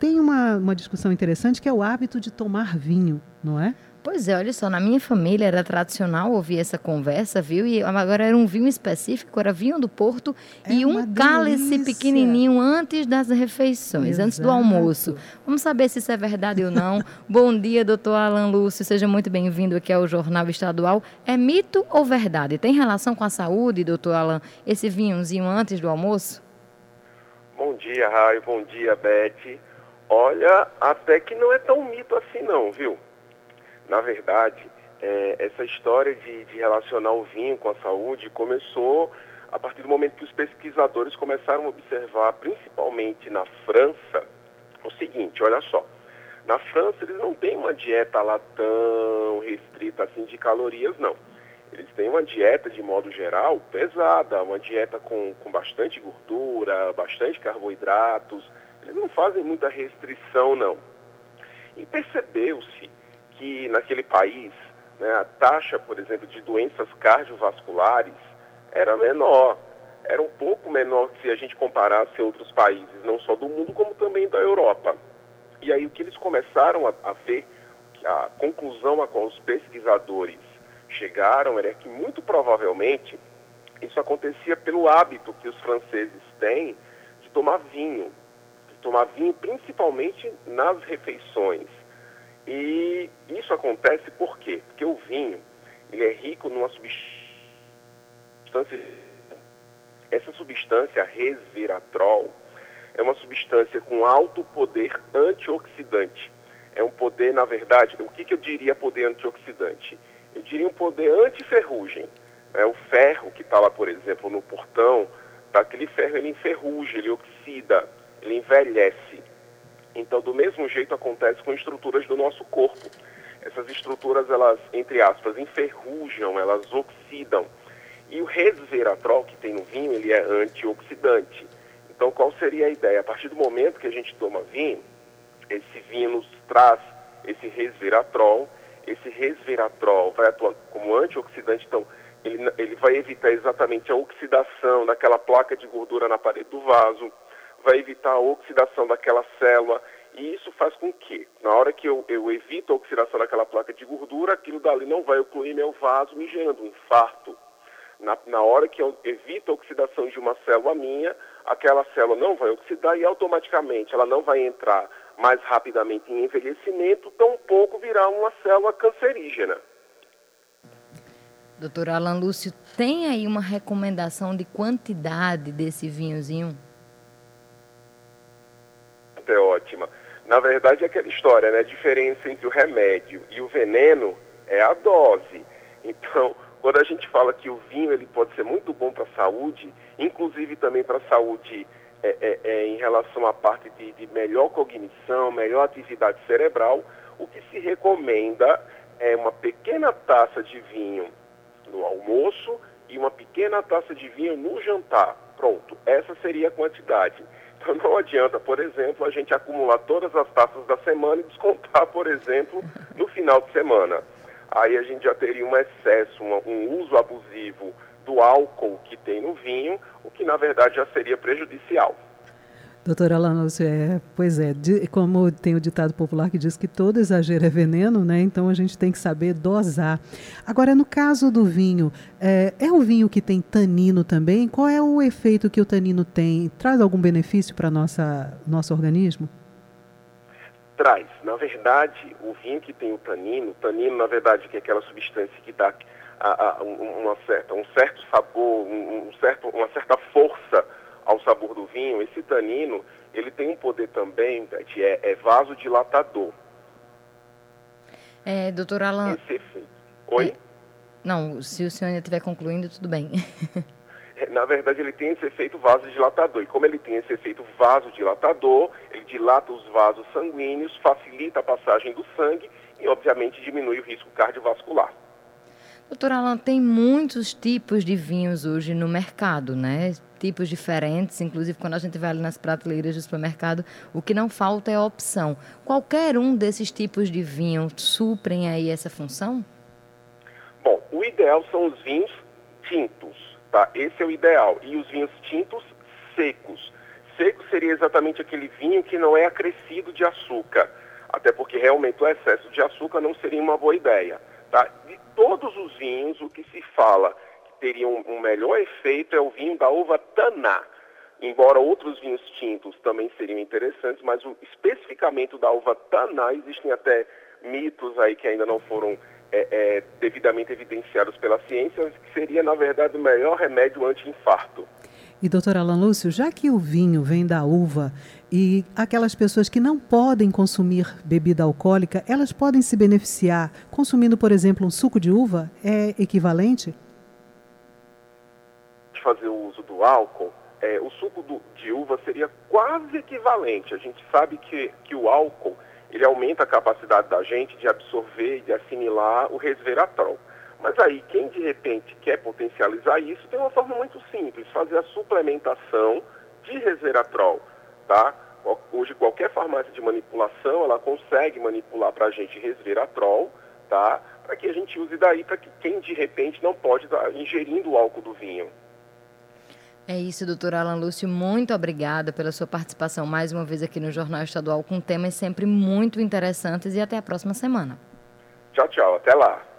tem uma, uma discussão interessante que é o hábito de tomar vinho, não é? Pois é, olha só, na minha família era tradicional ouvir essa conversa, viu? E agora era um vinho específico, era vinho do Porto é e um cálice pequenininho antes das refeições, Exato. antes do almoço. Vamos saber se isso é verdade ou não. Bom dia, doutor Alan Lúcio, seja muito bem-vindo aqui ao Jornal Estadual. É mito ou verdade? Tem relação com a saúde, doutor Alan, esse vinhozinho antes do almoço? Bom dia, Raio, bom dia, Beth. Olha, até que não é tão mito assim não, viu? Na verdade, é, essa história de, de relacionar o vinho com a saúde começou a partir do momento que os pesquisadores começaram a observar, principalmente na França, o seguinte, olha só. Na França eles não têm uma dieta lá tão restrita assim de calorias, não. Eles têm uma dieta, de modo geral, pesada, uma dieta com, com bastante gordura, bastante carboidratos. Eles não fazem muita restrição, não. E percebeu-se que naquele país né, a taxa, por exemplo, de doenças cardiovasculares era menor. Era um pouco menor se a gente comparasse outros países, não só do mundo, como também da Europa. E aí o que eles começaram a, a ver, a conclusão a qual os pesquisadores chegaram era que muito provavelmente isso acontecia pelo hábito que os franceses têm de tomar vinho, tomar vinho principalmente nas refeições. E isso acontece por quê? Porque o vinho ele é rico numa substância. Essa substância resveratrol é uma substância com alto poder antioxidante. É um poder, na verdade, o que, que eu diria poder antioxidante? Eu diria um poder antiferrugem. É o ferro que está lá, por exemplo, no portão, daquele ferro ele enferruja, ele oxida, ele envelhece. Então, do mesmo jeito acontece com estruturas do nosso corpo. Essas estruturas, elas, entre aspas, enferrujam, elas oxidam. E o resveratrol que tem no vinho, ele é antioxidante. Então, qual seria a ideia? A partir do momento que a gente toma vinho, esse vinho nos traz esse resveratrol. Esse resveratrol vai atuar como antioxidante, então ele, ele vai evitar exatamente a oxidação daquela placa de gordura na parede do vaso vai evitar a oxidação daquela célula. E isso faz com que, na hora que eu, eu evito a oxidação daquela placa de gordura, aquilo dali não vai ocluir meu vaso, me gerando um infarto. Na, na hora que eu evito a oxidação de uma célula minha, aquela célula não vai oxidar e automaticamente ela não vai entrar mais rapidamente em envelhecimento, tampouco virar uma célula cancerígena. Doutor Alan Lúcio, tem aí uma recomendação de quantidade desse vinhozinho? É ótima. Na verdade, é aquela história, né? A diferença entre o remédio e o veneno é a dose. Então, quando a gente fala que o vinho ele pode ser muito bom para a saúde, inclusive também para a saúde é, é, é, em relação à parte de, de melhor cognição, melhor atividade cerebral, o que se recomenda é uma pequena taça de vinho no almoço e uma pequena taça de vinho no jantar. Pronto, essa seria a quantidade. Então não adianta, por exemplo, a gente acumular todas as taças da semana e descontar, por exemplo, no final de semana. Aí a gente já teria um excesso, um, uso abusivo do álcool que tem no vinho, o que na verdade já seria prejudicial. Doutora Alana, é, pois é, de, como tem o ditado popular que diz que todo exagero é veneno, né? Então a gente tem que saber dosar. Agora, no caso do vinho, é, é vinho que tem tanino também? Qual é o efeito que o tanino tem? Traz algum benefício para nossa nosso organismo? Traz. Na verdade, o vinho que tem o tanino, tanino, na verdade, que é aquela substância que dá a, a, uma certa, um certo sabor, um, um certo, uma certa esse tanino, ele tem um poder também, que é, é vasodilatador. É, doutor Alan... Esse efeito. Oi? É, não, se o senhor ainda estiver concluindo, tudo bem. É, na verdade, ele tem esse efeito vasodilatador. E como ele tem esse efeito vasodilatador, ele dilata os vasos sanguíneos, facilita a passagem do sangue e, obviamente, diminui o risco cardiovascular. Doutor Alan, tem muitos tipos de vinhos hoje no mercado, né? Tipos diferentes, inclusive quando a gente vai ali nas prateleiras do supermercado, o que não falta é opção. Qualquer um desses tipos de vinho suprem aí essa função? Bom, o ideal são os vinhos tintos, tá? Esse é o ideal. E os vinhos tintos secos. Seco seria exatamente aquele vinho que não é acrescido de açúcar, até porque realmente o excesso de açúcar não seria uma boa ideia. Tá? De todos os vinhos, o que se fala que teria um, um melhor efeito é o vinho da uva Taná. Embora outros vinhos tintos também seriam interessantes, mas o, especificamente da uva Taná, existem até mitos aí que ainda não foram é, é, devidamente evidenciados pela ciência, que seria, na verdade, o melhor remédio anti-infarto. E, doutor Alan Lúcio, já que o vinho vem da uva e aquelas pessoas que não podem consumir bebida alcoólica, elas podem se beneficiar consumindo, por exemplo, um suco de uva? É equivalente? De fazer o uso do álcool, é, o suco do, de uva seria quase equivalente. A gente sabe que, que o álcool ele aumenta a capacidade da gente de absorver e de assimilar o resveratrol. Mas aí, quem de repente quer potencializar isso, tem uma forma muito simples, fazer a suplementação de resveratrol, tá? Hoje, qualquer farmácia de manipulação, ela consegue manipular para a gente resveratrol, tá? Para que a gente use daí para que quem de repente não pode estar ingerindo o álcool do vinho. É isso, doutor Alan Lúcio. Muito obrigada pela sua participação mais uma vez aqui no Jornal Estadual com temas sempre muito interessantes e até a próxima semana. Tchau, tchau. Até lá.